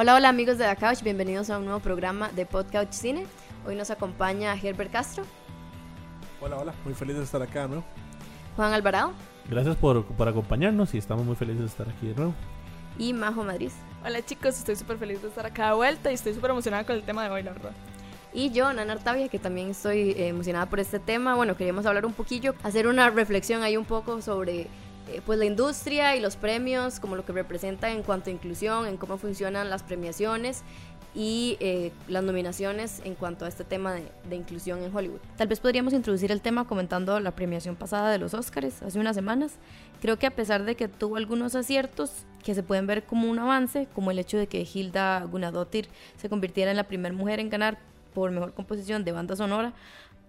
Hola, hola amigos de la Couch, bienvenidos a un nuevo programa de Podcouch Cine. Hoy nos acompaña Herbert Castro, Hola, hola, muy feliz de estar acá, ¿no? Juan Alvarado Gracias por, por acompañarnos y estamos muy felices de estar aquí de nuevo. y Majo Madrid. Hola chicos, estoy súper feliz de estar acá de vuelta y estoy súper emocionada con el tema de hoy, la verdad. Y yo, Nana Artavia, que también estoy eh, emocionada por este tema. Bueno, queríamos hablar un poquillo, hacer una reflexión ahí un poco sobre eh, pues la industria y los premios, como lo que representa en cuanto a inclusión, en cómo funcionan las premiaciones y eh, las nominaciones en cuanto a este tema de, inclusión en Hollywood. Tal vez podríamos introducir el tema comentando la premiación pasada de los Oscars hace unas semanas. Creo que a pesar de que tuvo algunos aciertos que se pueden ver como un avance, como el hecho de que Hilda Gunnadóttir se convirtiera en la primera mujer en ganar por mejor composición de banda sonora,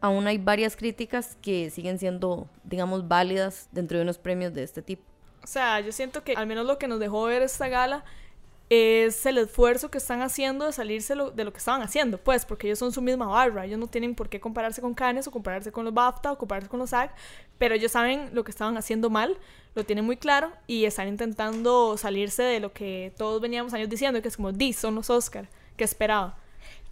aún hay varias críticas que siguen siendo, digamos, válidas dentro de unos premios de este tipo. O sea, yo siento que al menos lo que nos dejó ver esta gala es el esfuerzo que están haciendo de salirse lo- de lo que estaban haciendo, pues, porque ellos son su misma barra, ellos no tienen por qué compararse con Cannes o compararse con los BAFTA o compararse con los SAG, pero ellos saben lo que estaban haciendo mal, lo tienen muy claro y están intentando salirse de lo que todos veníamos años diciendo, que es como, di, son los Oscar, que esperaba.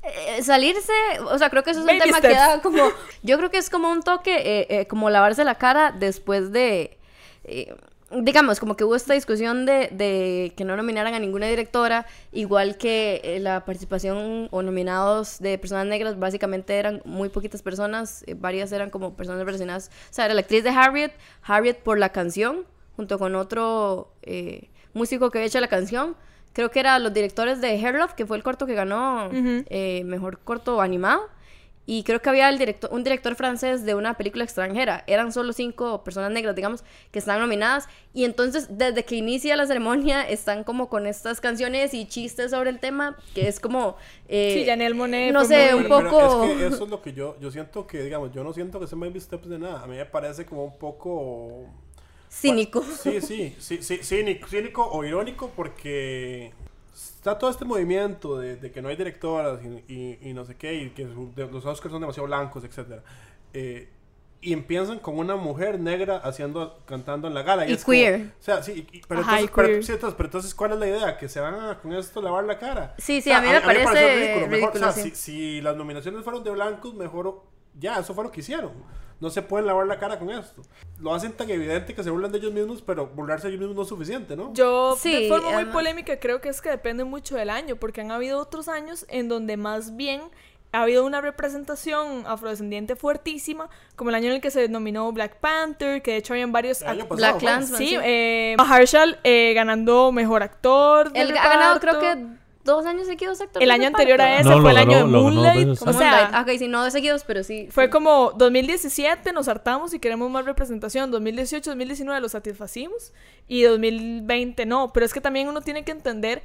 Eh, salirse, o sea, creo que eso es un tema que da como, yo creo que es como un toque, eh, eh, como lavarse la cara después de, eh, digamos, como que hubo esta discusión de, de que no nominaran a ninguna directora, igual que eh, la participación o nominados de personas negras, básicamente eran muy poquitas personas, varias eran como personas relacionadas, o sea, era la actriz de Harriet, Harriet por la canción, junto con otro músico que había hecho la canción, creo que eran los directores de Hair Love, que fue el corto que ganó eh, mejor corto animado. Y creo que había el director, un director francés de una película extranjera. Eran solo cinco personas negras, digamos, que están nominadas. Y entonces, desde que inicia la ceremonia, están como con estas canciones y chistes sobre el tema, que es como... eh, Sí, Janelle Monáe no sé, un Pero- pero poco... es que eso es lo que yo, yo siento que, digamos, yo no siento que sea baby steps de nada. A mí me parece como un poco... Cínico. Sí, sí, sí, sí, cínico, cínico o irónico porque está todo este movimiento de, de que no hay directoras y, y- y no sé qué, y que los Oscars son demasiado blancos, etc. y empiezan con una mujer negra haciendo, cantando en la gala. Y es como- queer. o sea, sí, y- pero, Ajá, y entonces, pero, sí, entonces, pero entonces, ¿cuál es la idea? Que se van a con esto lavar la cara. Sí, sí, O sea, a mí me parece pareció ridículo, Mejor, o sea, sí. si, si las nominaciones fueron de blancos, mejor ya, eso fue lo que hicieron. No se pueden lavar la cara con esto. Lo hacen tan evidente que se burlan de ellos mismos, pero burlarse de ellos mismos no es suficiente, ¿no? Yo, Sí, de forma muy además- polémica, creo que es que depende mucho del año, porque han habido otros años en donde más bien ha habido una representación afrodescendiente fuertísima, como el año en el que se nominó Black Panther, que de hecho habían varios... Pasado Black fue. Klansman, Sí, sí. eh, Marshall eh, ganando mejor actor. Él ha ganado creo que dos años seguidos actor El año anterior a ese No, fue lo el año ganó- de lo ganó dos Moonlight. veces, O sí. sea, Moonlight. Ok, sí, no de seguidos, pero sí. fue sí. como 2017 nos hartamos y queremos más representación, 2018, 2019 lo satisfacimos y 2020 no, pero es que también uno tiene que entender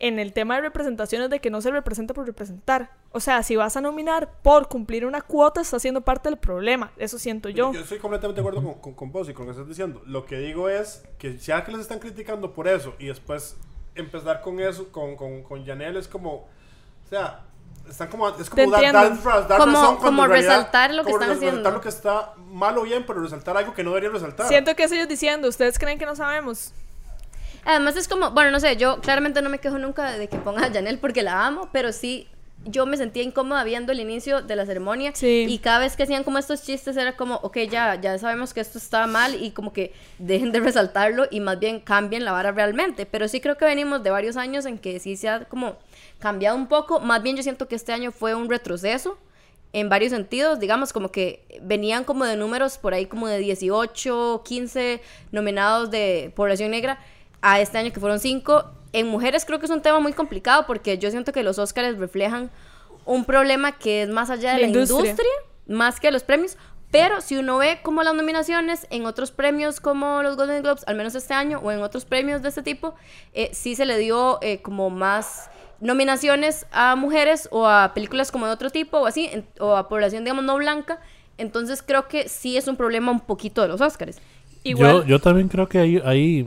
en el tema de representaciones de que no se representa por representar. O sea, si vas a nominar por cumplir una cuota, está siendo parte del problema. Eso siento yo. Yo estoy completamente de acuerdo con, con, con vos y con lo que estás diciendo. Lo que digo es que ya que les están criticando por eso y después empezar con eso, con, con, con Janelle es como, o sea, están como, es como dar, dar, dar Como- razón como realidad- resaltar lo que como están resaltar haciendo. lo que está mal o bien, pero resaltar algo que no debería resaltar. Siento que es ellos diciendo, ¿ustedes creen que no sabemos? Además es como, bueno, no sé, yo claramente no me quejo nunca de que ponga a Janelle porque la amo, pero sí yo me sentía incómoda viendo el inicio de la ceremonia Sí. y cada vez que hacían como estos chistes era como, ok, ya, ya sabemos que esto está mal y como que dejen de resaltarlo y más bien cambien la vara realmente, pero sí creo que venimos de varios años en que sí se ha como cambiado un poco, más bien yo siento que este año fue un retroceso en varios sentidos, digamos, como que venían como de números por ahí como de 18, 15 nominados de población negra a este año que fueron 5. En mujeres creo que es un tema muy complicado porque yo siento que los Oscars reflejan un problema que es más allá de La la, industria. industria. más que los premios. Pero si uno ve como las nominaciones en otros premios como los Golden Globes, al menos este año, o en otros premios de este tipo, eh, sí se le dio eh, como más nominaciones a mujeres o a películas como de otro tipo o así, en- o a población, digamos, no blanca. Entonces creo que sí es un problema un poquito de los Oscars. Igual, Yo, yo también creo que hay, hay,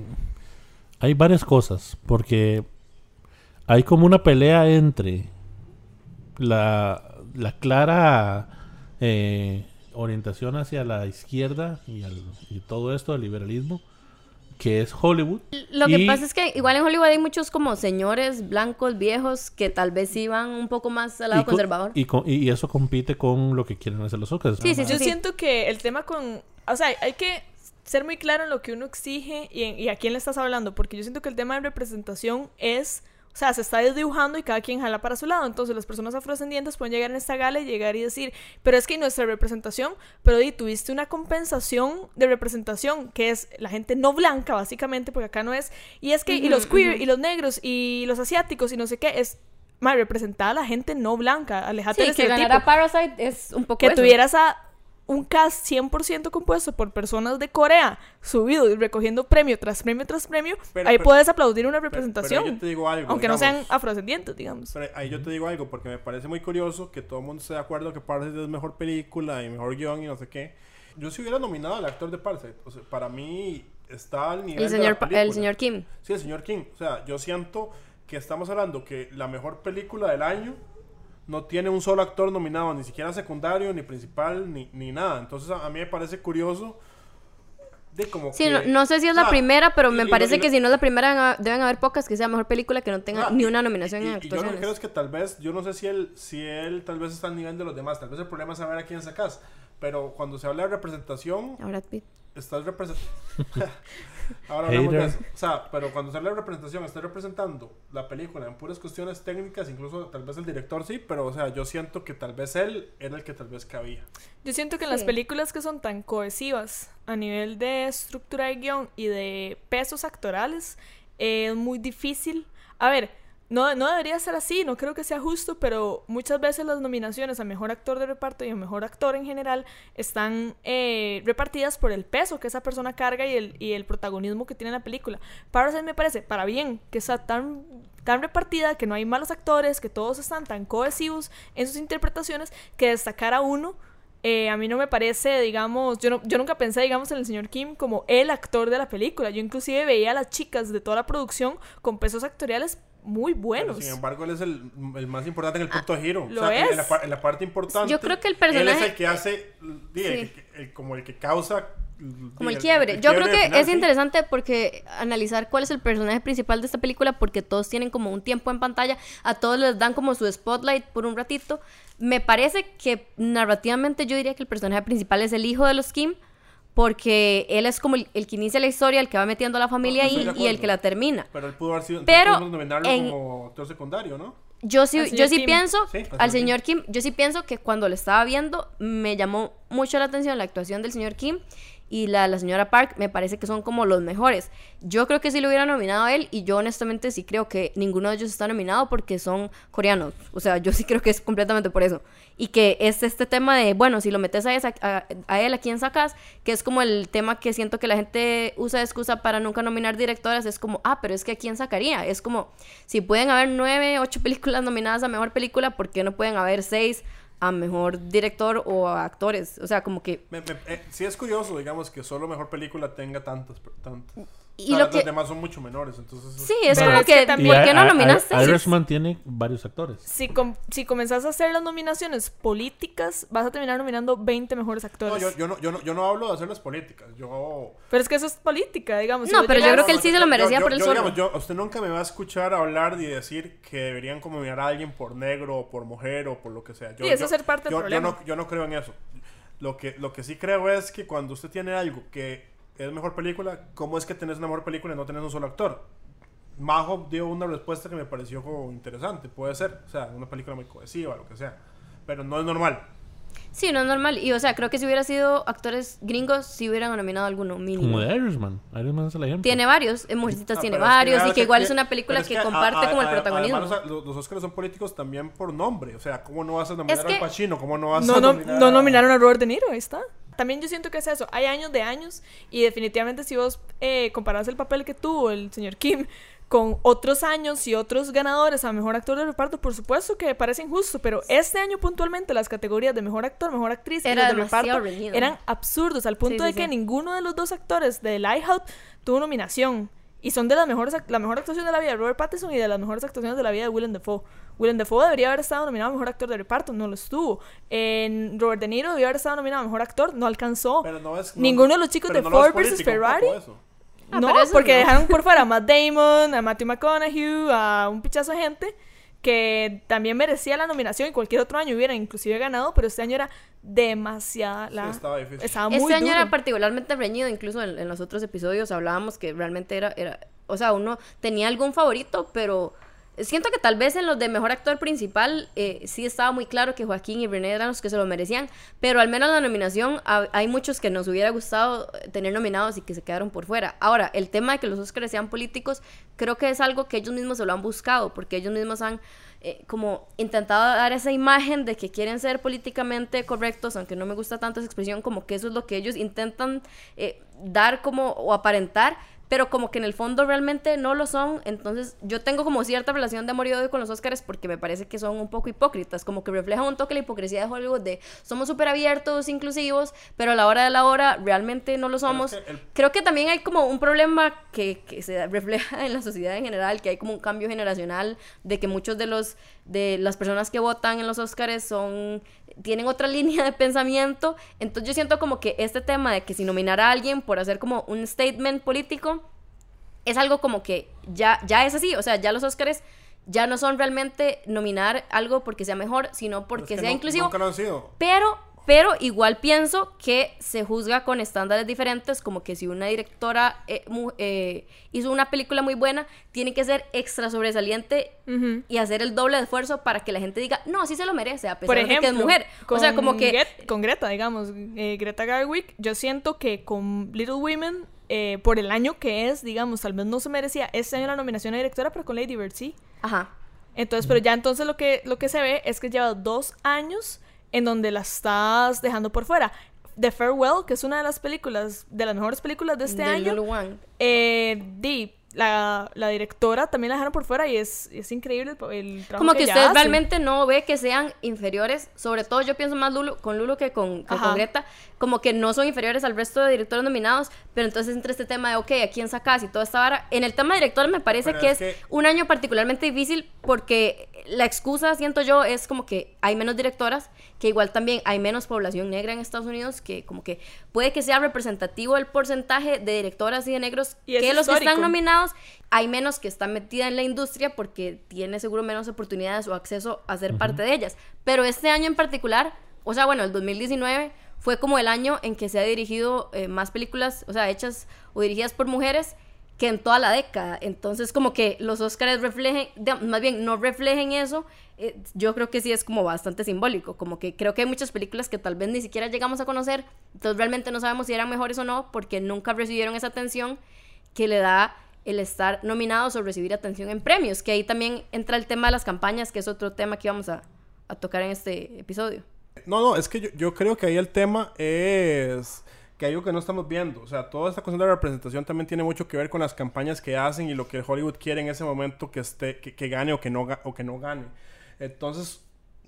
hay varias cosas, porque hay como una pelea entre la, la clara eh, orientación hacia la izquierda y, al- y todo esto del liberalismo que es Hollywood. Lo que pasa es que igual en Hollywood hay muchos como señores blancos, viejos, que tal vez van un poco más al lado y conservador. Y, co- y eso compite con lo que quieren hacer los Oscars. Sí, sí, sí. Yo siento que el tema con... O sea, hay que ser muy claro en lo que uno exige y, en- y a quién le estás hablando, porque yo siento que el tema de representación es... O sea, se está desdibujando y cada quien jala para su lado. Entonces, las personas afrodescendientes pueden llegar en esta gala y llegar y decir, pero es que nuestra representación, pero di, tuviste una compensación de representación, que es la gente no blanca, básicamente, porque acá no es. Y es que, y los queer, y los negros, y los asiáticos, y no sé qué, es más representada la gente no blanca. Alejate Sí, del que estereotipo ganara Parasite es un poco que eso. tuvieras a un cast 100% compuesto por personas de Corea, subido y recogiendo premio tras premio tras premio, Pero- ahí pero- puedes aplaudir una Pero- representación. Pero yo te digo algo. aunque no digamos, sean afrodescendientes, digamos. Pero ahí yo te digo algo, porque me parece muy curioso que todo el mundo esté de acuerdo que Parasite es mejor película y mejor guion y no sé qué. Yo si hubiera nominado al actor de Parasite. O sea, para mí está al nivel el de señor, la Pa- el señor Kim. Sí, el señor King. O sea, yo siento que estamos hablando que la mejor película del año no tiene un solo actor nominado, ni siquiera secundario, ni principal, ni, ni nada. Entonces a, a mí me parece curioso de como Sí, que- no, no sé si es la Ah, primera, pero y- me y parece y que si no es la primera deben ha- deben haber pocas que sea mejor película que no tenga Ah, ni y- una nominación y- en y- y yo lo que creo actuaciones. es que tal vez, yo no sé si él, si él tal vez está al nivel de los demás, tal vez el problema es saber a quién sacas, pero cuando se habla de representación, A Brad Pitt. estás representando... Ahora hablamos de eso. O sea, pero cuando habla de representación, estás representando la película en puras cuestiones técnicas, incluso tal vez el director sí, pero o sea, yo siento que tal vez él era el que tal vez cabía. Yo siento que en las películas que son tan cohesivas a nivel de estructura de guion y de pesos actorales, eh, es muy difícil. A ver, no, no debería ser así, no creo que sea justo, pero muchas veces las nominaciones a mejor actor de reparto y a mejor actor en general están eh, repartidas por el peso que esa persona carga y el, y el protagonismo que tiene la película. Parasite me parece, para bien, que está tan, tan repartida, que no hay malos actores, que todos están tan cohesivos en sus interpretaciones, que destacar a uno eh, a mí no me parece, digamos, yo, no- yo nunca pensé, digamos, en el señor Kim como el actor de la película. Yo inclusive veía a las chicas de toda la producción con pesos actoriales muy Pero, buenos. sin embargo, él es el, el más importante en el punto de giro. lo o sea, es. En la, par- en la parte importante. Yo creo que el Él personaje- es el que hace. Sí. el- como el que causa. Como el quiebre. Yo creo que final, es sí. interesante porque analizar cuál es el personaje principal de esta película porque todos tienen como un tiempo en pantalla, a todos les dan como su spotlight por un ratito. Me parece que narrativamente yo diría que el personaje principal es el hijo de los Kim porque él es como el, el que inicia la historia, el que va metiendo a la familia No, ahí y el que la termina. Pero él pudo haber sido. Pero nominarlo en- como actor secundario, ¿no? Yo sí, yo sí Kim. pienso, Sí, al señor Kim, yo sí pienso que cuando lo estaba viendo me llamó mucho la atención la actuación del señor Kim y la, la señora Park, me parece que son como los mejores. Yo creo que sí lo hubiera nominado a él y yo honestamente sí creo que ninguno de ellos está nominado porque son coreanos. O sea, yo sí creo que es completamente por eso. Y que es este tema de, bueno, si lo metes a, a él, ¿a quién sacas? Que es como el tema que siento que la gente usa de excusa para nunca nominar directoras. Es como, ah, pero es que ¿a quién sacaría? Es como, si pueden haber nueve, ocho películas nominadas a Mejor Película, ¿por qué no pueden haber seis a Mejor Director o a actores? O sea, como que... Me- me- eh, sí es curioso, digamos, que solo mejor película tenga tantas. tantas. Y lo los demás son mucho menores, entonces... Sí, es Pero como es que que, también- ¿por qué no nominaste? Irishman tiene varios actores. Si, com- si comenzás a hacer las nominaciones políticas, vas a terminar nominando 20 mejores No, actores. yo, yo no, yo, no, yo no hablo de hacerlas políticas, yo... Pero es que eso es política, digamos. No, pero yo creo que él sí se lo merecía yo- por yo, solo. digamos, yo- usted nunca me va a escuchar hablar y decir que deberían nominar a alguien por negro o por mujer o por lo que sea. Yo, Sí, eso yo- es ser parte del yo- yo problema. no, yo no creo en eso. Lo que, lo que sí creo es que cuando usted tiene algo que es mejor película, ¿cómo es que tenés una mejor película y no tenés un solo actor? Majo dio una respuesta que me pareció como interesante, puede ser, o sea, una película muy cohesiva, lo que sea, pero no es normal. Sí, no es normal. Y o sea, creo que si hubiera sido actores gringos, si hubieran nominado alguno mínimo. Como de Irishman. Irishman es el ejemplo. Tiene varios, en Mujercitas Ah, tiene es que varios, vea y que que- igual que- es una película es que, a- comparte a- como el a- protagonismo. además, los, los Oscars son políticos también por nombre. O sea, ¿cómo no vas a nominar Es que- al Pacino? ¿Cómo no vas No, a no, nominar no a- nominaron a Robert De Niro, ahí está. También yo siento que es eso. Hay años de años y definitivamente si vos eh, comparás el papel que tuvo el señor Kim con otros años y otros ganadores a mejor actor de reparto, por supuesto que parece injusto, pero este año puntualmente las categorías de mejor actor, mejor actriz y de reparto reñido. eran absurdos al punto Sí, de sí, que sí. ninguno de los dos actores de Lighthouse tuvo nominación. Y son de las mejores, ac- la mejor actuación de la vida de Robert Pattinson y de las mejores actuaciones de la vida de Willem Dafoe. Willem Dafoe debería haber estado nominado a mejor actor de reparto, no lo estuvo. En Robert De Niro debería haber estado nominado a mejor actor, no alcanzó. Pero no es, no- Ninguno de los chicos de no Ford poco Ferrari. Ah, no, porque no. dejaron por fuera a Matt Damon, a Matthew McConaughey, a un pichazo de gente que también merecía la nominación y cualquier otro año hubiera inclusive ganado, pero este año era demasiada la... Sí, estaba difícil. estaba muy Este año duro. era particularmente reñido, incluso en, en los otros episodios hablábamos que realmente era, era, o sea, uno tenía algún favorito, pero siento que tal vez en los de mejor actor principal eh, sí estaba muy claro que Joaquín y René eran los que se lo merecían, pero al menos la nominación ha- hay muchos que nos hubiera gustado tener nominados y que se quedaron por fuera. Ahora, el tema de que los Oscars sean políticos, creo que es algo que ellos mismos se lo han buscado, porque ellos mismos han eh, como intentado dar esa imagen de que quieren ser políticamente correctos, aunque no me gusta tanto esa expresión, como que eso es lo que ellos intentan eh, dar como o aparentar, pero como que en el fondo realmente no lo son. Entonces yo tengo como cierta relación de amor y odio con los Oscars porque me parece que son un poco hipócritas, como que reflejan un toque la hipocresía de Hollywood de somos súper abiertos, inclusivos, pero a la hora de la hora realmente no lo somos. que el- Creo que también hay como un problema que, que se refleja en la sociedad en general, que hay como un cambio generacional de que muchos de los de las personas que votan en los Oscars son tienen otra línea de pensamiento, entonces yo siento como que este tema de que si nominar a alguien por hacer como un statement político es algo como que ya ya es así, o sea, ya los Oscars ya no son realmente nominar algo porque sea mejor, sino porque Es que sea no- inclusivo. Nunca lo han sido. Pero, pero igual pienso que se juzga con estándares diferentes, como que si una directora eh, mu- eh, hizo una película muy buena, tiene que ser extra sobresaliente y hacer el doble de esfuerzo para que la gente diga, no, sí se lo merece, a pesar Por de ejemplo, que es mujer. O sea, como que... Gret- con Greta, digamos, eh, Greta Garwick, yo siento que con Little Women, eh, por el año que es, digamos, tal vez no se merecía este año la nominación a directora, pero con Lady Bird sí. Ajá. Entonces, pero ya entonces lo que, lo que se ve es que lleva dos años en donde la estás dejando por fuera. The Farewell, que es una de las películas, de las mejores películas de este de año, eh, la, la directora también la dejaron por fuera y es, es increíble el, el trabajo Como que ella usted hace. realmente no ve que sean inferiores, sobre todo yo pienso más Lulu, con Lulu que con, que con Greta, como que no son inferiores al resto de directores nominados, pero entonces entre este tema de, ok, ¿a quién sacas y toda esta vara? En el tema de directores me parece que es es, que- un año particularmente difícil porque la excusa, siento yo, es como que hay menos directoras, que igual también hay menos población negra en Estados Unidos, que como que puede que sea representativo el porcentaje de directoras y de negros Y que los que están nominados, hay menos que están metidas en la industria porque tiene seguro menos oportunidades o acceso a ser parte de ellas. Pero este año en particular, o sea, bueno, el 2019 fue como el año en que se ha dirigido eh, más películas, o sea, hechas o dirigidas por mujeres que en toda la década. Entonces, como que los Oscars reflejen, más bien no reflejen eso, eh, yo creo que sí es como bastante simbólico. Como que creo que hay muchas películas que tal vez ni siquiera llegamos a conocer, entonces realmente no sabemos si eran mejores o no, porque nunca recibieron esa atención que le da el estar nominados o recibir atención en premios, que ahí también entra el tema de las campañas, que es otro tema que vamos a, a tocar en este episodio. No, no, es que yo, yo creo que ahí el tema es que hay algo que no estamos viendo. O sea, toda esta cuestión de representación también tiene mucho que ver con las campañas que hacen y lo que Hollywood quiere en ese momento que, esté, que, que gane o que, no, ga- o que no gane. Entonces,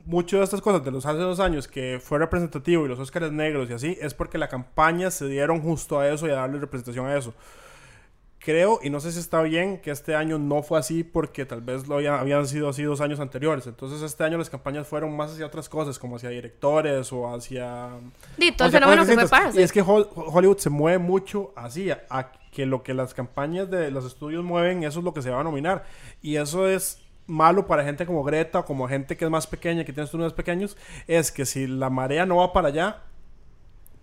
muchas de estas cosas de los hace dos años que fue representativo y los Óscares negros y así, es porque la campaña se dieron justo a eso y a darle representación a eso. Creo, y no sé si está bien, que este año no fue así porque tal vez lo había- habían sido así dos años anteriores. Entonces este año las campañas fueron más hacia otras cosas, como hacia directores o hacia... Y todo el hacia fenómeno cosas que fue. Parasite. Y es que Hol- Hollywood se mueve mucho así, a, a que lo que las campañas de los estudios mueven, eso es lo que se va a nominar. Y eso es malo para gente como Greta o como gente que es más pequeña, que tiene estudios pequeños, es que si la marea no va para allá,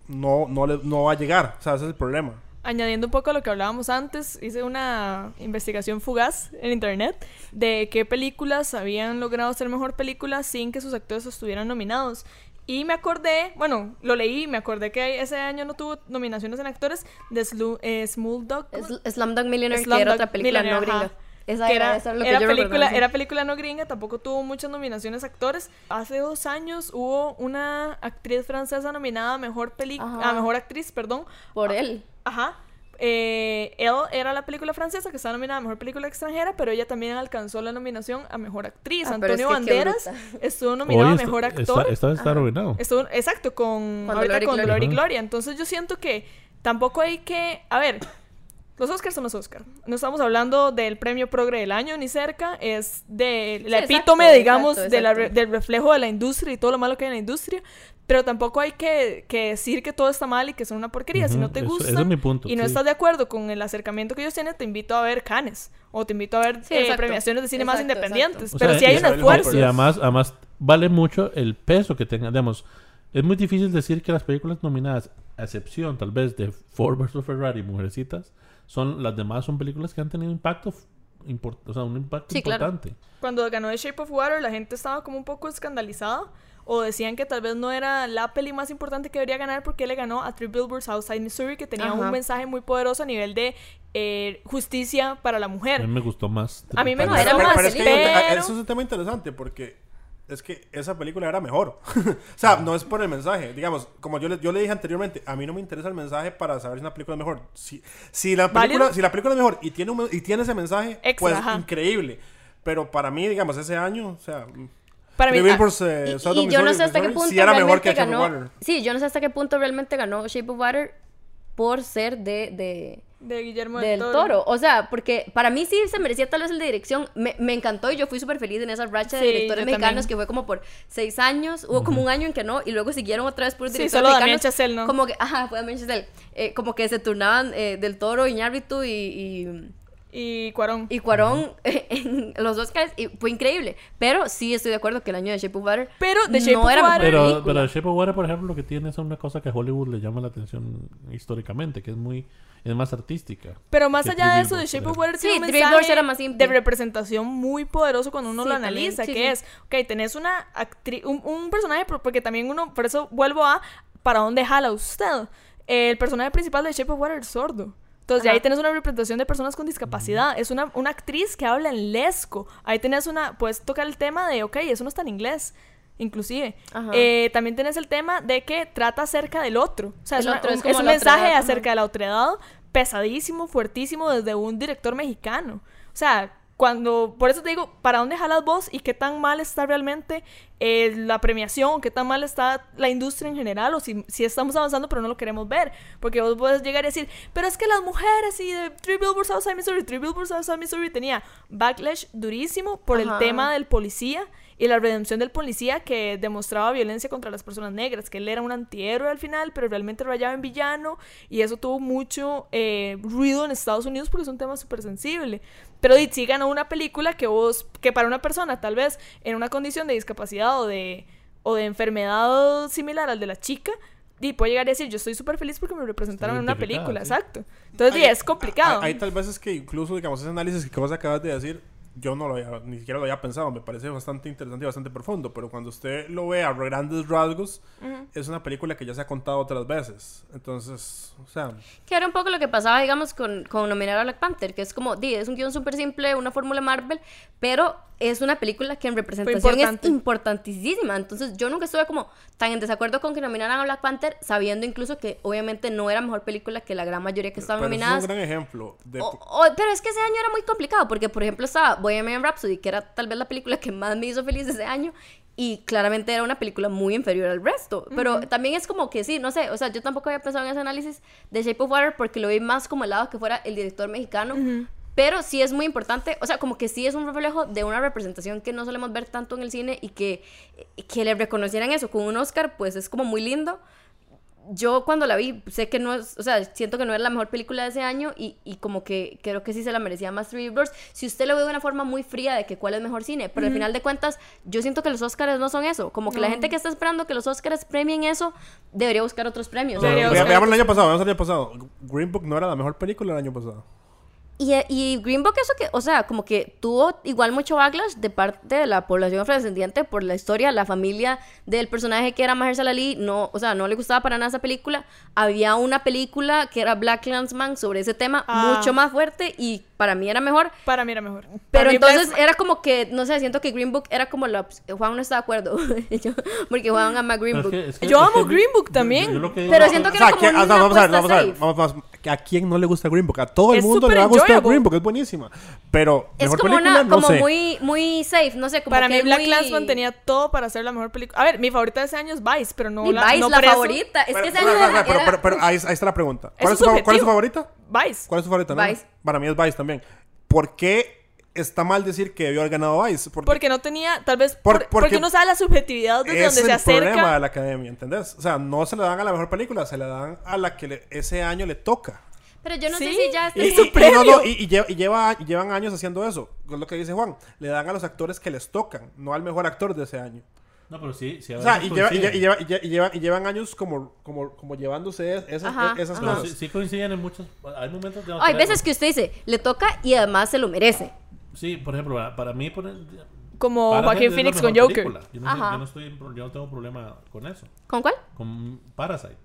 no, no, le- no va a llegar. O sea, ese es el problema. Añadiendo un poco a lo que hablábamos antes, hice una investigación fugaz en internet de qué películas habían logrado ser mejor película sin que sus actores estuvieran nominados. Y me acordé, bueno, lo leí, me acordé que ese año no tuvo nominaciones en actores de Slu- eh, Smalltalk, Es- Slumdog Millionaire, que Slumdog era otra película no gringa. Esa que era, era, eso era lo que era yo película, era película no gringa, tampoco tuvo muchas nominaciones actores. Hace dos años hubo una actriz francesa nominada a mejor Ajá. a mejor actriz, perdón. Por él. Ajá. Eh, él era la película francesa que estaba nominada a mejor película extranjera, pero ella también alcanzó la nominación a mejor actriz. Ah, Antonio es que qué Banderas estuvo nominado Hoy a está- mejor está- actor. Vez está nominado. Estuvo, exacto, con, Con ahorita Dolor con Gloria. Dolor y. Gloria. Entonces yo siento que tampoco hay que... A ver, los Oscars son los Oscars. No estamos hablando del premio progre del año ni cerca. Es de la Sí, epítome, exacto, digamos, exacto, de la re- exacto. del reflejo de la industria y todo lo malo que hay en la industria. Pero tampoco hay que, que decir que todo está mal y que son una porquería. Si no te eso- gusta ese es mi punto, y no sí. estás de acuerdo con el acercamiento que ellos tienen, te invito a ver Cannes. O te invito a ver Sí, eh, premiaciones de cine más independientes. exacto. O Pero sea, sí hay un esfuerzo. Y además, además vale mucho el peso que tengan. Digamos, es muy difícil decir que las películas nominadas, a excepción tal vez de Ford vs. Ferrari y Mujercitas, son las demás son películas que han tenido impacto, f- import- o sea, un impacto Sí, claro. importante. Cuando ganó The Shape of Water, la gente estaba como un poco escandalizada. O decían que tal vez no era la peli más importante que debería ganar porque le ganó a Three Billboards Outside Missouri, que tenía Ajá. un mensaje muy poderoso a nivel de eh, justicia para la A mujer. mí me gustó más. A mí me gustó era pero, más pero es que pero- eso es un tema interesante porque es que esa película era mejor. o sea, no es por el mensaje. Digamos, como yo le, yo le dije anteriormente, a mí no me interesa el mensaje para saber si una película es mejor. Si, si, la, película, si la película es mejor y tiene, un y tiene ese mensaje, Extra, pues ajá. increíble. Pero para mí, digamos, ese año, o sea... Para mí, ah, Billboards, eh, Y, yo no sé hasta qué punto sí era mejor que realmente ganó. Water. Sí, yo no sé hasta qué punto realmente ganó Shape of Water por ser de, de, de Guillermo del toro. O sea, porque para mí sí se merecía tal vez el de dirección. Me, me encantó y yo fui súper feliz en esa racha Sí, de directores mexicanos también. que fue como por seis años. Hubo como un año en que no y luego siguieron otra vez por Sí, directores solo Damien mexicanos. Chazelle, ¿no? Como que, ajá, fue Damien Chazelle. Eh, como que se turnaban eh, del toro, Iñárritu y, y, Y Cuarón. y Cuarón en los Oscars y fue increíble. Pero sí estoy de acuerdo que el año de Shape of Water Pero The Shape no of era Water- Pero, pero Shape of Water, por ejemplo, lo que tiene es una cosa que a Hollywood le llama la atención históricamente, que es muy es más artística. Pero más allá de eso, The Billboards, Shape of Water Sí, tiene un mensaje era más simple. de representación muy poderoso cuando uno Sí, lo también, analiza, sí, que sí. es, ok, tenés una actriz, un, un personaje, por- porque también uno, por eso vuelvo a, ¿para dónde jala usted? El personaje principal de Shape of Water es sordo. Entonces, de Ajá. ahí tenés una representación de personas con discapacidad. Es una, una actriz que habla en lesco. Ahí tenés una, puedes tocar el tema de, ok, eso no está en inglés, inclusive. Eh, también tenés el tema de que trata acerca del otro. O sea, es, El una- otro es un, es mensaje otredad, ajá. acerca de la otredad pesadísimo, fuertísimo desde un director mexicano. O sea, cuando, por eso te digo, ¿para dónde jalas vos y qué tan mal está realmente eh, la premiación? ¿Qué tan mal está la industria en general? O si, si estamos avanzando pero no lo queremos ver. Porque vos puedes llegar y decir, pero es que las mujeres y de Three Billboards Outside Missouri, Three Billboards Outside Missouri tenía backlash durísimo por el Ajá. tema del policía y la redención del policía que demostraba violencia contra las personas negras, que él era un antihéroe al final, pero realmente rayaba en villano, y eso tuvo mucho eh, ruido en Estados Unidos porque es un tema súper sensible. Pero sí ganó una película que vos, que para una persona tal vez en una condición de discapacidad o de, o de enfermedad similar al de la chica, y puede llegar a decir, yo estoy súper feliz porque me representaron en una película, sí. exacto. Entonces, Ahí- es complicado. Hay, hay tal vez es que incluso, digamos, ese análisis que vos acabas de decir, yo no lo había, ni siquiera lo había pensado, me parece bastante interesante y bastante profundo, pero cuando usted lo ve a grandes rasgos, es una película que ya se ha contado otras veces. Entonces, o sea, Que era un poco lo que pasaba, digamos, con, con nominar a Black Panther, que es como, di, es un guion súper simple, una fórmula Marvel, pero es una película que en representación es importantísima. Entonces, yo nunca estuve como tan en desacuerdo con que nominaran a Black Panther, sabiendo incluso que obviamente no era mejor película que la gran mayoría que estaban pero eso es nominadas. un gran ejemplo de... O- o- pero es que ese año era muy complicado, porque por ejemplo estaba Bohemian Rhapsody, que era tal vez la película que más me hizo feliz ese año, y claramente era una película muy inferior al resto. Pero también es como que sí, no sé, o sea, yo tampoco había pensado en ese análisis de Shape of Water porque lo vi más como el lado que fuera el director mexicano. Pero sí es muy importante, o sea, como que sí es un reflejo de una representación que no solemos ver tanto en el cine y que, que le reconocieran eso con un Oscar, pues es como muy lindo yo cuando la vi, sé que no es, o sea, siento que no era la mejor película de ese año y, y como que creo que sí se la merecía más Three Billboards. Si usted lo ve de una forma muy fría de que cuál es mejor cine, pero al final de cuentas, yo siento que los Oscars no son eso. Como que la gente que está esperando que los Oscars premien eso, debería buscar otros premios. Veamos el año pasado, veamos el año pasado. Green Book no era la mejor película el año pasado. Y, y Green Book, eso que, o sea, como que tuvo igual mucho backlash de parte de la población afrodescendiente por la historia, la familia del personaje que era Mahershala Ali, no, o sea, no le gustaba para nada esa película. Había una película que era Black Clansman sobre ese tema, Ah. mucho más fuerte y para mí era mejor. Para mí era mejor. Pero entonces Black- era como que, no sé, siento que Green Book era como la... Juan no está de acuerdo, Yo- porque Juan ama Green Book. es que- es que- Yo es amo que- Green Book yo- también. yo digo- Pero siento que O sea, era como ¿quién- una ah, no, vamos a ver, vamos a ver, vamos, vamos. ¿A quién no le gusta Green Book? A todo el Es mundo le va a gustar enjoyable. Green Book, es buenísima. Pero, Es mejor como película, una, no como sé. muy, muy safe, no sé, como Para que mí Black muy... Clansman tenía todo para ser la mejor película. A ver, mi favorita de ese año es Vice, pero no Mi la, Vice, no la eso- favorita. Es que ese pero, año pero, era- pero, pero- pero ahí, ahí está la pregunta. ¿Cuál es, tu, cuál es favorita? Vice. ¿Cuál es tu favorita? no? Vice. Para mí es Vice también. ¿Por qué está mal decir que debió haber ganado Vice. Porque, Porque no tenía, tal vez, Por- por- porque porque uno sabe la subjetividad desde es donde el se problema de acerca. la academia, ¿entendés? O sea, no se le dan a la mejor película, se le dan a la que le- ese año le toca. Pero yo no sé Sí. si ya Y, está y- y no, no, y- y lleva- y lleva- y llevan años haciendo eso. Es lo que dice Juan. Le dan a los actores que les tocan, no al mejor actor de ese año. No, pero sí, sí. a O sea, y, lleva- y coinciden. lle- y lleva- y lle- y llevan, y llevan años como, como, como llevándose es- esas, Ajá, esas ajá. Cosas. sí, sí coinciden en muchos. Hay momentos de. Hay veces que usted dice, le toca y además se lo merece. Sí, por ejemplo, para, para mí. Por, Como Joaquín es la Phoenix con Joker. Yo no, Ajá. yo, no estoy, yo no tengo problema con eso. ¿Con cuál? Con Parasite.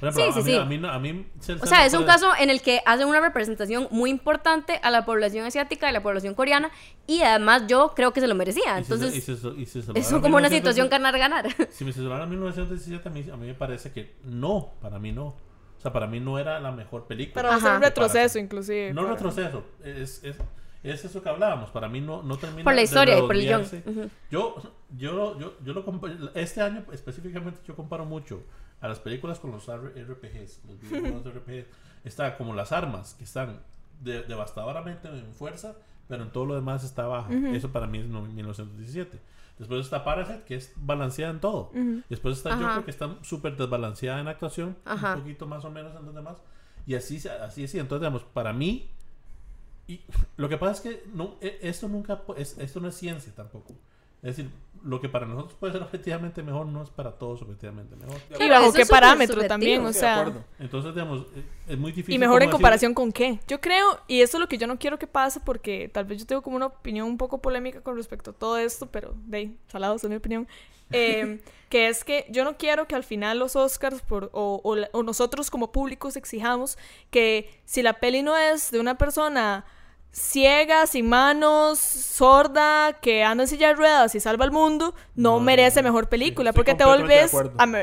Por Sí, ejemplo, sí, a, mí, sí. a mí no- a mí se- O se sea, es un caso en el que hacen una representación muy importante a la población asiática y la población coreana y además yo creo que se lo merecía. y si se- Entonces, y si se- y si se lo es dan a como una 1917, situación ganar-ganar. Si me dan a 1917, a mí, a mí me parece que no, para mí no. O sea, para mí no era la mejor película. Pero va a ser Ajá. un retroceso, inclusive. No para- retroceso, es, es, es eso que hablábamos. Para mí no, no termina Por la historia y por el guion. redondearse. Ujú. Yo, yo, yo, yo lo compa- este año específicamente yo comparo mucho a las películas con los RPGs, los videojuegos de RPGs. Está como las armas, que están de- devastadoramente en fuerza, pero en todo lo demás está baja. Eso para mí es no- 1917. Después está Parasite, que es balanceada en todo. Después está Ajá. Joker, que está súper desbalanceada en actuación, Ajá. un poquito más o menos en los demás. Y así, así, así. Entonces, digamos, para mí, y lo que pasa es que no, e- esto nunca, es, esto no es ciencia tampoco. Es decir, lo que para nosotros puede ser objetivamente mejor no es para todos objetivamente mejor. Y bajo qué parámetro también, o Estoy de sea. acuerdo. Entonces, digamos, eh, es muy difícil. Y mejor en como decir- comparación con qué. Yo creo, y eso es lo que yo no quiero que pase, porque tal vez yo tengo como una opinión un poco polémica con respecto a todo esto, pero de ahí, salados es mi opinión. eh, que es que yo no quiero que al final los Oscars por, o, o o nosotros como públicos exijamos que si la peli no es de una persona ciega, sin manos, sorda, que anda en silla de ruedas y salva al mundo, no, No, merece mejor película. porque te volvés,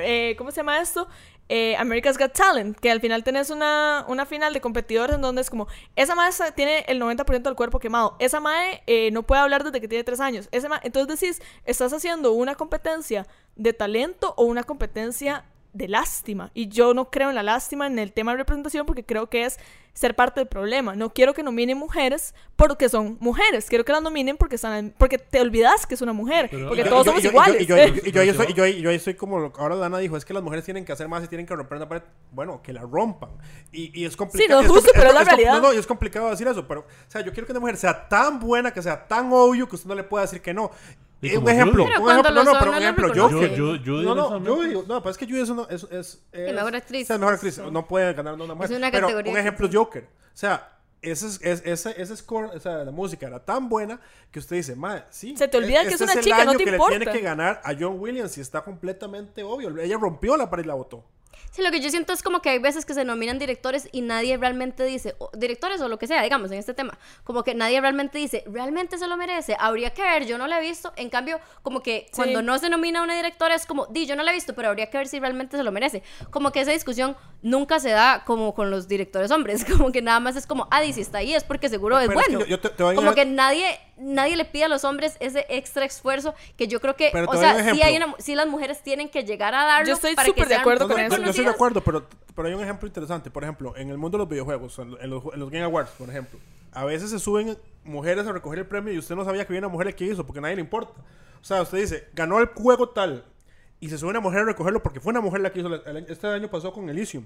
eh, ¿cómo se llama esto? Eh, America's Got Talent, que al final tenés una, una final de competidores en donde es como, esa sa- tiene el 90% del cuerpo quemado, esa mae eh, no puede hablar desde que tiene 3 años, esa mae- entonces decís, estás haciendo una competencia de talento o una competencia de lástima. Y yo no creo en la lástima en el tema de representación porque creo que es ser parte del problema. No quiero que nominen mujeres porque son mujeres. Quiero que las nominen porque están porque te olvidas que es una mujer. Pero- porque yo- todos yo- somos yo- iguales. Y yo, ahí Pero estoy- y yo ahí- y yo ahí estoy como lo que ahora Dana dijo, es que las mujeres tienen que hacer más y tienen que romper una pared. Bueno, que la rompan. Y, y es complicado. no es justo, compli- pero es la com- realidad. No, no, y es complicado decir eso, pero, o sea, yo quiero que una mujer sea tan buena, que sea tan obvio que usted no le pueda decir que no. Eh, como un ejemplo, un ejemplo, lo no, no, pero no un lo ejemplo. Joker. Yo- yo- Judy no, no, Judy, no, pero es que Judy es una, es, es, es- mejor actriz. es mejor actriz, no puede ganar una mujer. Es una pero categoría un ejemplo, Joker. O sea, ese, es- es- ese, ese score, o sea, la música era tan buena que usted dice, madre, sí. Se te olvida que es este una el chica, no año te que importa". le tiene que ganar a John Williams y está completamente obvio. Ella rompió la pared y la votó. Sí, lo que yo siento es como que hay veces que se nominan directores y nadie realmente dice, o directores o lo que sea, digamos, en este tema, como que nadie realmente dice, realmente se lo merece, habría que ver, yo no la he visto, en cambio, como que cuando no se nomina a una directora es como, di, yo no la he visto, pero habría que ver si realmente se lo merece. Como que esa discusión nunca se da como con los directores hombres, como que nada más es como, ah, di, si está ahí es porque seguro es Pero es que bueno. yo- te- te como que nadie, nadie le pide a los hombres ese extra esfuerzo que yo creo que, Pero o sea, sí, hay una, sí las mujeres tienen que llegar a darlo Yo estoy para que súper de acuerdo no, con eso. yo estoy de acuerdo, pero, pero hay un ejemplo interesante. Por ejemplo, en el mundo de los videojuegos, en, los, en los Game Awards, por ejemplo, a veces se suben mujeres a recoger el premio y usted no sabía que había una mujer que hizo porque a nadie le importa. O sea, usted dice, ganó el juego tal y se sube una mujer a recogerlo porque fue una mujer la que hizo. el- Este año pasó con Elysium.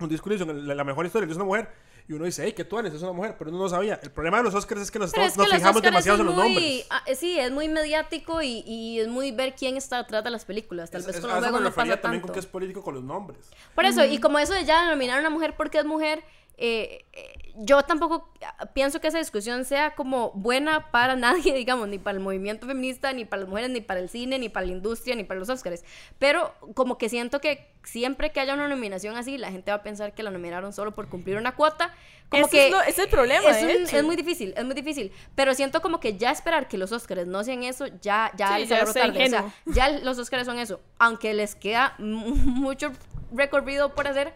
Un disco Elysium, la, la mejor historia, hizo una mujer. Y uno dice, hey, que tú eres, es una mujer, pero uno no sabía. El problema de los Oscars es que nos, estamos- es que nos fijamos Oscars demasiado es en los muy, nombres. ah, eh, sí, es muy mediático y, y es muy ver quién está detrás de las películas. Tal Es- vez es- con a los juegos no pasa también tanto. con que es político con los nombres. Por eso, y como eso de ya nominar a una mujer porque es mujer, eh, eh, yo tampoco pienso que esa discusión sea como buena para nadie, digamos, ni para el movimiento feminista, ni para las mujeres, ni para el cine, ni para la industria, ni para los Oscars. Pero como que siento que siempre que haya una nominación así, la gente va a pensar que la nominaron solo por cumplir una cuota. Como que es lo- es el problema, es, un- es muy difícil, es muy difícil. Pero siento como que ya esperar que los Oscars no sean eso, ya, ya Sí, les ya tarde. O sea, ya los Oscars son eso. Aunque les queda mu- mucho recorrido por hacer,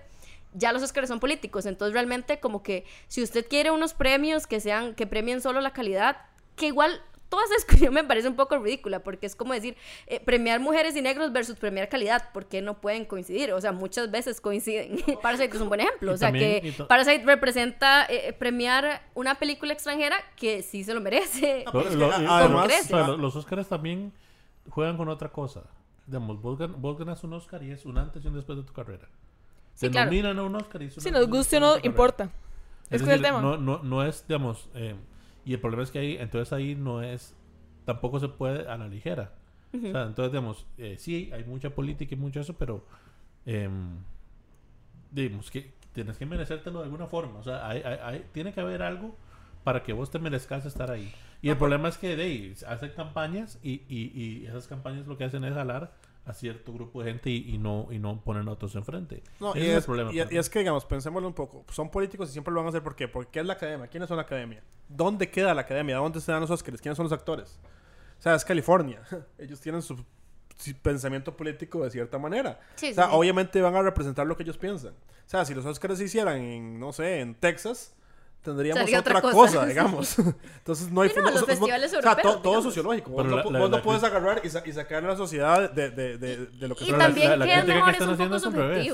ya los Oscars son políticos. Entonces, realmente, como que si usted quiere unos premios que sean, que premien solo la calidad, que igual toda esa discusión me parece un poco ridícula, porque es como decir, eh, premiar mujeres y negros versus premiar calidad, porque no pueden coincidir, o sea, muchas veces coinciden. Parasite es un buen ejemplo, o sea, también- que Parasite representa eh, premiar una película extranjera que sí se lo merece. Lo- lo- además- o sea, lo- los Oscars también juegan con otra cosa. Digamos, vos ganas un Oscar y es un antes y un después de tu carrera. Sí, Te claro. nominan a un Oscar y Si nos guste o no, importa. Es Es que es el decir, tema. No, no, no es, digamos, eh, y el problema es que ahí, entonces ahí no es, tampoco se puede a la ligera. O sea, entonces, digamos, eh, sí, hay mucha política y mucho eso, pero, em, digamos, que tienes que merecértelo de alguna forma. O sea, hay, hay- hay- tiene que haber algo para que vos te merezcas estar ahí. Y el problema es que de ahí, hacen campañas y, y, y esas campañas lo que hacen es jalar a cierto grupo de gente y, y no y no ponen a otros enfrente. No, Ese y, es el problema. y- para y es que, digamos, pensémoslo un poco. Son políticos y siempre lo van a hacer. ¿Por qué? Porque es la academia. ¿Quiénes son la academia? ¿Dónde queda la academia? ¿Dónde se dan los Oscars? ¿Quiénes son los actores? O sea, es California. Ellos tienen su pensamiento político de cierta manera. Sí, o sea, sí, sí. obviamente van a representar lo que ellos piensan. O sea, si los Oscars se hicieran en, no sé, en Texas, tendríamos Sería otra, otra cosa, cosa. digamos. Entonces no hay Sí, no, o sea, festivales o sea, to- europeos, todo es sociológico. Pero la- la- vos no la puedes agarrar y, sa- y sacar a la sociedad de, de, de, de lo que Y son es crítica que están haciendo revés.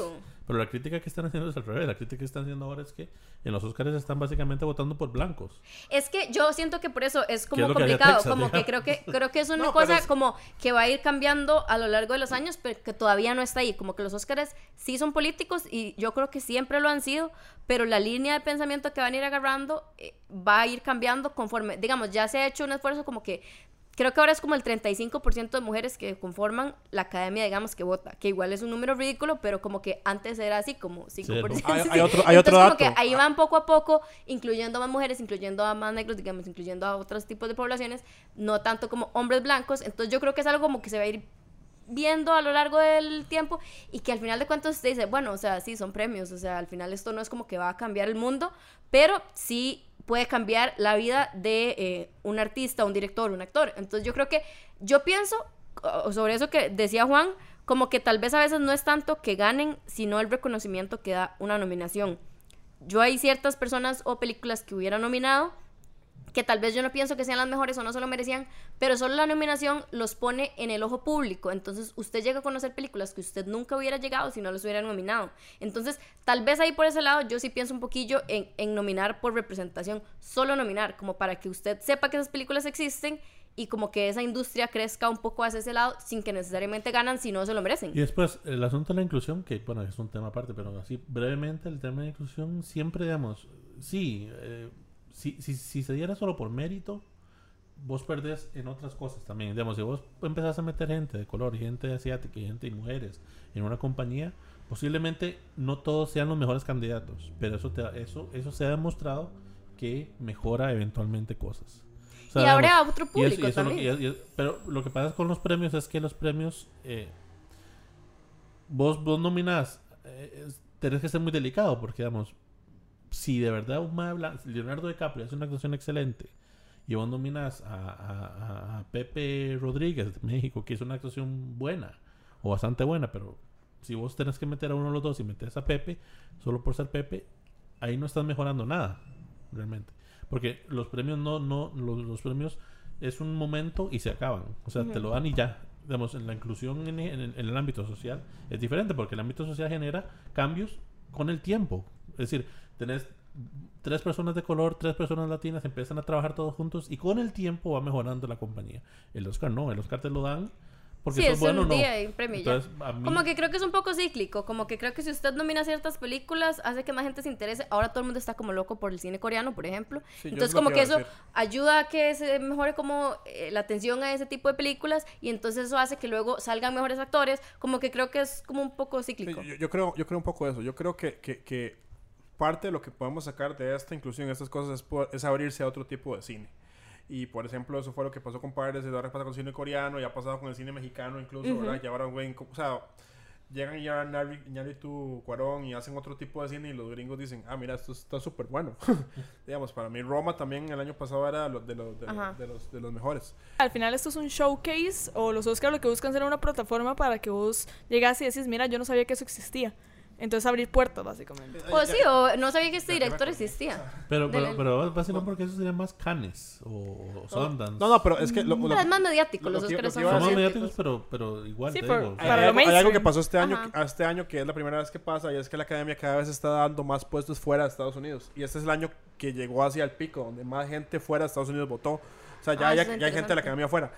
Pero la crítica que están haciendo es al revés. La crítica que están haciendo ahora es que en los Oscars están básicamente votando por blancos. Es que yo siento que por eso es como es complicado, Texas, como que creo que creo que es una No, cosa es- como que va a ir cambiando a lo largo de los años, pero que todavía no está ahí, como que los Óscares sí son políticos y yo creo que siempre lo han sido, pero la línea de pensamiento que van a ir agarrando eh, va a ir cambiando conforme, digamos, ya se ha hecho un esfuerzo como que Creo que ahora es como el 35% de mujeres que conforman la academia, digamos, que vota, que igual es un número ridículo, pero como que antes era así, como 5%. Hay- Sí, hay sí. otro- hay otro Entonces, como dato. que ahí van poco a poco, incluyendo a más mujeres, incluyendo a más negros, digamos, incluyendo a otros tipos de poblaciones, no tanto como hombres blancos. Entonces yo creo que es algo como que se va a ir viendo a lo largo del tiempo y que al final de cuentas usted dice, bueno, o sea, sí, son premios, o sea, al final esto no es como que va a cambiar el mundo, pero sí puede cambiar la vida de eh, un artista, un director, un actor. Entonces yo creo que, yo pienso sobre eso que decía Juan, como que tal vez a veces no es tanto que ganen, sino el reconocimiento que da una nominación. Yo hay ciertas personas o películas que hubiera nominado que tal vez yo no pienso que sean las mejores o no se lo merecían, pero solo la nominación los pone en el ojo público. Entonces usted llega a conocer películas que usted nunca hubiera llegado si no los hubieran nominado. Entonces, tal vez ahí por ese lado yo sí pienso un poquillo en, nominar por representación, solo nominar, como para que usted sepa que esas películas existen y como que esa industria crezca un poco hacia ese lado sin que necesariamente ganan si no se lo merecen. Y después, el asunto de la inclusión, que bueno, es un tema aparte, pero así brevemente, el tema de inclusión, siempre, digamos, sí, eh, si, si, si se diera solo por mérito, vos perdés en otras cosas también. Digamos, si vos empezás a meter gente de color, y gente asiática, y gente y mujeres en una compañía, posiblemente no todos sean los mejores candidatos, pero eso, te, eso, eso se ha demostrado que mejora eventualmente cosas. O sea, y digamos, a otro y eso- público y eso lo- también. y- y- pero lo que pasa con los premios es que los premios, eh, vos, vos nominás, eh, tenés que ser muy delicado porque, digamos, si de verdad un Leonardo DiCaprio hace una actuación excelente y vos nominas a, a- a- Pepe Rodríguez de México, que hizo una actuación buena o bastante buena, pero si vos tenés que meter a uno de los dos y metes a Pepe, solo por ser Pepe, ahí no estás mejorando nada, realmente. Porque los premios no, no, los, los premios es un momento y se acaban. O sea, te lo dan y ya. Digamos, en la inclusión en, en- en el ámbito social es diferente porque el ámbito social genera cambios con el tiempo. Es decir, tenés tres personas de color, tres personas latinas, empiezan a trabajar todos juntos y con el tiempo va mejorando la compañía. El Oscar no, el Oscar te lo dan porque Sí, sos es bueno o un no. día y un premio ya. Entonces, a mí- Como que creo que es un poco cíclico, como que creo que si usted nomina ciertas películas, hace que más gente se interese. Ahora todo el mundo está como loco por el cine coreano, por ejemplo. Sí, entonces como que eso decir. ayuda a que se mejore como eh, la atención a ese tipo de películas y entonces eso hace que luego salgan mejores actores. Como que creo que es como un poco Sí, cíclico. yo, yo creo, yo creo un poco eso. Yo creo que, que, que parte de lo que podemos sacar de esta inclusión, estas cosas, es, es abrirse a otro tipo de cine. Y por ejemplo, eso fue lo que pasó con Padres, y ahora pasa con el cine coreano, y ha pasado con el cine mexicano incluso, ¿verdad? Y ahora, güey, o sea, llegan ya Ñarritu Cuarón y hacen otro tipo de cine y los gringos dicen, ah, mira, esto está súper bueno. Digamos, para mí Roma también el año pasado era de, los- de, los- de los, de los mejores. Al final esto es un showcase o los Oscars lo que buscan ser una plataforma para que vos llegas y decís, mira, yo no sabía que eso existía. Entonces abrir puertas, básicamente. O sí, o no sabía que este director existía. Pero, pero, pero vacilón porque eso sería más Cannes o Sundance. No, no, pero es que lo, lo- Pero es más mediático, lo los lo son más mediáticos, pero, pero igual Sí, te pero- digo. Hay, Para hay lo algo, hay algo que pasó este año, Ajá. este año que es la primera vez que pasa y es que la academia cada vez está dando más puestos fuera de Estados Unidos. Y este es el año que llegó hacia el pico, donde más gente fuera de Estados Unidos votó. O sea, ya, Ah, ya, eso ya hay gente de la academia afuera.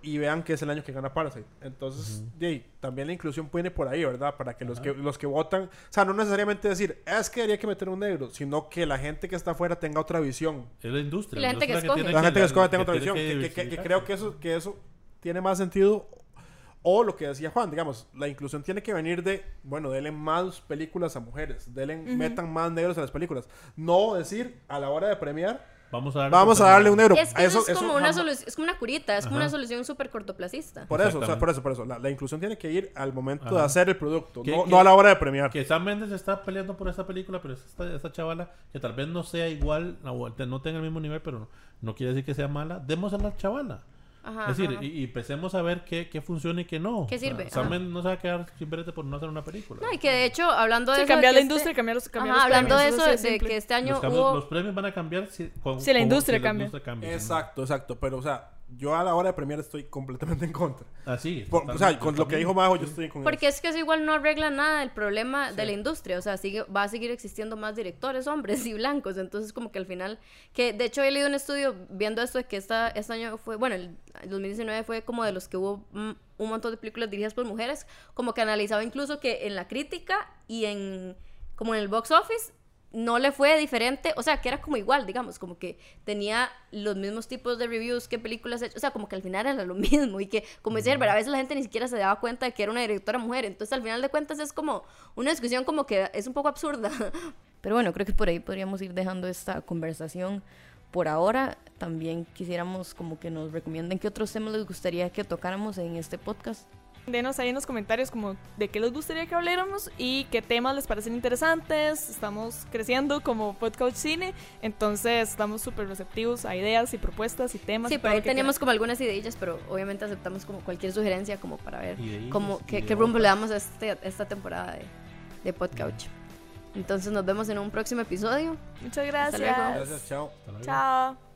Y vean que es el año que gana Parasite. Entonces, yay, también la inclusión viene por ahí, ¿verdad? Para que los, que los que votan, o sea, no necesariamente decir, es que habría que meter un negro, sino que la gente que está afuera tenga otra visión. Es la industria. Y la gente que escoge. tiene La gente que escoge tenga que otra visión. que Que, que- que- que creo que eso, que eso tiene más sentido. O lo que decía Juan, digamos, la inclusión tiene que venir de, bueno, denle más películas a mujeres, denle, metan más negros a las películas. No decir a la hora de premiar, Vamos a darle, vamos a darle un negro. Es que eso, es como una jamás- es como una curita, es como una solución súper cortoplacista. Por eso, o sea, Exactamente. por eso, por eso. La, la inclusión tiene que ir al momento de hacer el producto, no, no a la hora de premiar. Que Sam Mendes está peleando por esta película, pero es esta, esta chavala que tal vez no sea igual, no tenga el mismo nivel, pero no, no quiere decir que sea mala. Demos a la chavala. Ajá, es decir, ajá. y, empecemos a ver qué, qué funciona y qué no. ¿Qué O sea, sirve? Sam. Mendes no se va a quedar simplemente por no hacer una película. No, y que de hecho, hablando de Sí, eso. cambiar que la este- industria, cambiar los, cambiar Ajá, los hablando de premios, eso, de, es de simple. que este año los, cambios- hubo. los premios van a cambiar si, con- Si la industria si cambia. cambia, si no. Exacto, exacto. Pero, o sea, yo a la hora de premiar estoy completamente en contra. Así. Por- o sea, con lo que dijo Majo, yo estoy con Porque es que eso igual no arregla nada el problema de Sí. la industria. O sea, sigue, va a seguir existiendo más directores, hombres y blancos. Entonces, como que al final. Que de hecho he leído un estudio viendo esto de que esta, este año fue. Bueno, el, el 2019 fue como de los que hubo un montón de películas dirigidas por mujeres. Como que analizaba incluso que en la crítica y en. Como en el box office. No le fue diferente, o sea, que era como igual, digamos, como que tenía los mismos tipos de reviews que películas hechas, o sea, como que al final era lo mismo y que, como decía Herbert, a veces la gente ni siquiera se daba cuenta de que era una directora mujer, entonces al final de cuentas es como una discusión como que es un poco absurda. Pero bueno, creo que por ahí podríamos ir dejando esta conversación por ahora. También quisiéramos como que nos recomienden qué otros temas les gustaría que tocáramos en este podcast. Denos ahí en los comentarios como de qué les gustaría que habláramos y qué temas les parecen interesantes. Estamos creciendo como Podcast Cine, entonces estamos súper receptivos a ideas y propuestas y temas. Sí, por ahí teníamos como algunas ideillas, pero obviamente aceptamos como cualquier sugerencia como para ver Ideillas, cómo, qué, qué rumbo le damos a este, a esta temporada de, de Podcouch. Entonces nos vemos en un próximo episodio. Muchas Hasta luego. gracias. Gracias, chao. Hasta luego. Chao.